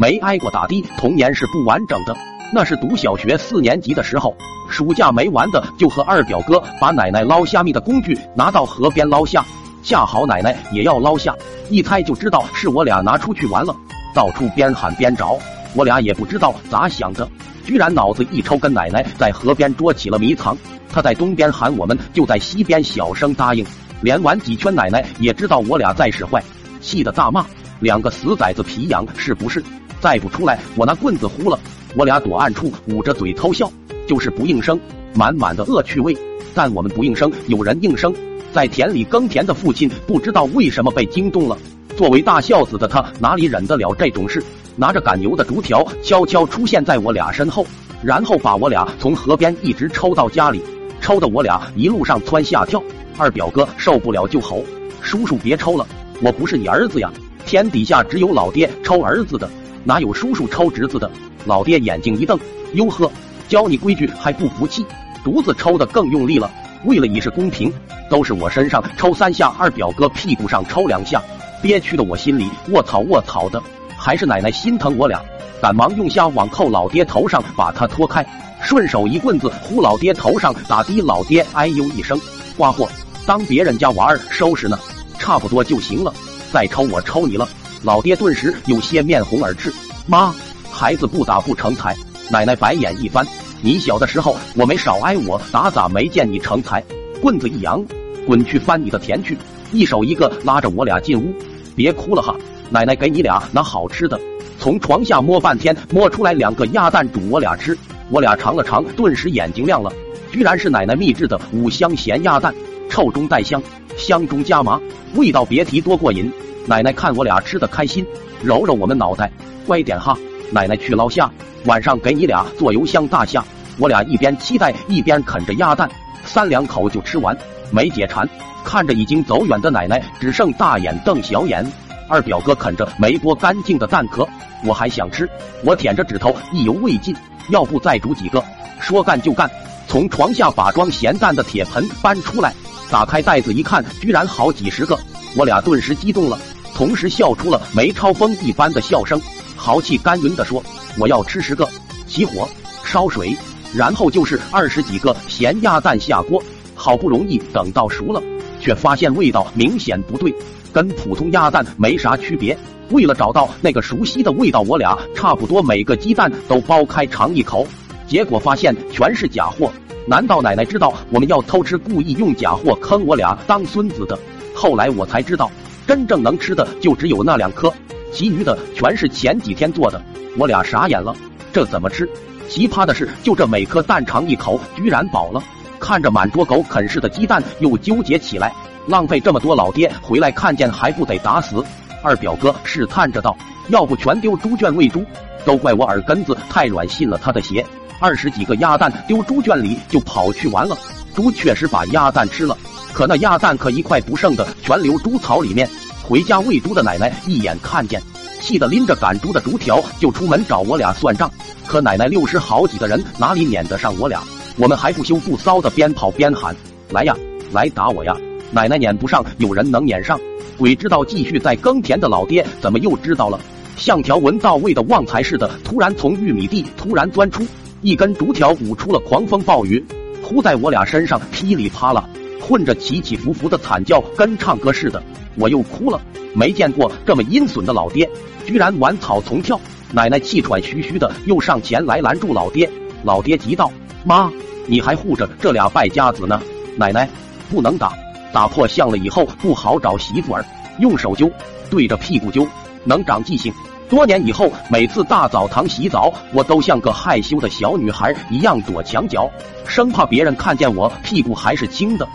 没挨过打的，童年是不完整的。那是读小学四年级的时候，暑假没完的就和二表哥把奶奶捞虾米的工具拿到河边捞虾，恰好奶奶也要捞虾，一猜就知道是我俩拿出去玩了，到处边喊边找，我俩也不知道咋想的，居然脑子一抽，跟奶奶在河边捉起了迷藏。他在东边喊，我们就在西边小声答应，连玩几圈，奶奶也知道我俩在使坏，气得大骂：“两个死崽子，皮痒是不是？再不出来，我拿棍子呼了！”我俩躲暗处捂着嘴偷笑，就是不应声，满满的恶趣味。但我们不应声，有人应声。在田里耕田的父亲不知道为什么被惊动了。作为大孝子的他哪里忍得了这种事？拿着赶牛的竹条，悄悄出现在我俩身后，然后把我俩从河边一直抽到家里，抽的我俩一路上蹿下跳。二表哥受不了就吼：“叔叔别抽了，我不是你儿子呀！天底下只有老爹抽儿子的，哪有叔叔抽侄子的？”老爹眼睛一瞪，哟呵，教你规矩还不服气？犊子抽的更用力了。为了以示公平，都是我身上抽三下，二表哥屁股上抽两下。憋屈的我心里卧槽卧槽的，还是奶奶心疼我俩，赶忙用虾网扣老爹头上，把他拖开，顺手一棍子呼老爹头上打的，老爹哎呦一声，瓜货，当别人家娃儿收拾呢，差不多就行了，再抽我抽你了。老爹顿时有些面红耳赤，妈。孩子不打不成才，奶奶白眼一翻。你小的时候我没少挨我打，咋没见你成才？棍子一扬，滚去翻你的田去！一手一个拉着我俩进屋，别哭了哈，奶奶给你俩拿好吃的。从床下摸半天，摸出来两个鸭蛋煮我俩吃。我俩尝了尝，顿时眼睛亮了，居然是奶奶秘制的五香咸鸭蛋，臭中带香，香中加麻，味道别提多过瘾。奶奶看我俩吃的开心，揉揉我们脑袋，乖点哈。奶奶去捞虾，晚上给你俩做油香大虾。我俩一边期待一边啃着鸭蛋，三两口就吃完，没解馋。看着已经走远的奶奶，只剩大眼瞪小眼。二表哥啃着没剥干净的蛋壳，我还想吃。我舔着指头，意犹未尽。要不再煮几个？说干就干，从床下把装咸蛋的铁盆搬出来，打开袋子一看，居然好几十个。我俩顿时激动了，同时笑出了梅超风一般的笑声。豪气干云地说：“我要吃十个，起火烧水，然后就是二十几个咸鸭蛋下锅。好不容易等到熟了，却发现味道明显不对，跟普通鸭蛋没啥区别。为了找到那个熟悉的味道，我俩差不多每个鸡蛋都剥开尝一口，结果发现全是假货。难道奶奶知道我们要偷吃，故意用假货坑我俩当孙子的？后来我才知道，真正能吃的就只有那两颗。”其余的全是前几天做的，我俩傻眼了，这怎么吃？奇葩的是，就这每颗蛋尝一口，居然饱了。看着满桌狗啃似的鸡蛋，又纠结起来，浪费这么多，老爹回来看见还不得打死？二表哥试探着道：“要不全丢猪圈喂猪？都怪我耳根子太软，信了他的邪。二十几个鸭蛋丢猪圈里就跑去玩了，猪确实把鸭蛋吃了，可那鸭蛋可一块不剩的全留猪槽里面。”回家喂猪的奶奶一眼看见，气得拎着赶猪的竹条就出门找我俩算账。可奶奶六十好几的人哪里撵得上我俩？我们还不羞不臊的边跑边喊：“来呀，来打我呀！”奶奶撵不上，有人能撵上？鬼知道继续在耕田的老爹怎么又知道了？像条闻到味的旺财似的，突然从玉米地突然钻出一根竹条，舞出了狂风暴雨，扑在我俩身上，噼里啪啦，混着起起伏伏的惨叫，跟唱歌似的。我又哭了，没见过这么阴损的老爹，居然玩草丛跳。奶奶气喘吁吁的又上前来拦住老爹，老爹急道：“妈，你还护着这俩败家子呢！奶奶不能打，打破相了以后不好找媳妇儿。用手揪，对着屁股揪，能长记性。多年以后，每次大澡堂洗澡，我都像个害羞的小女孩一样躲墙角，生怕别人看见我屁股还是青的。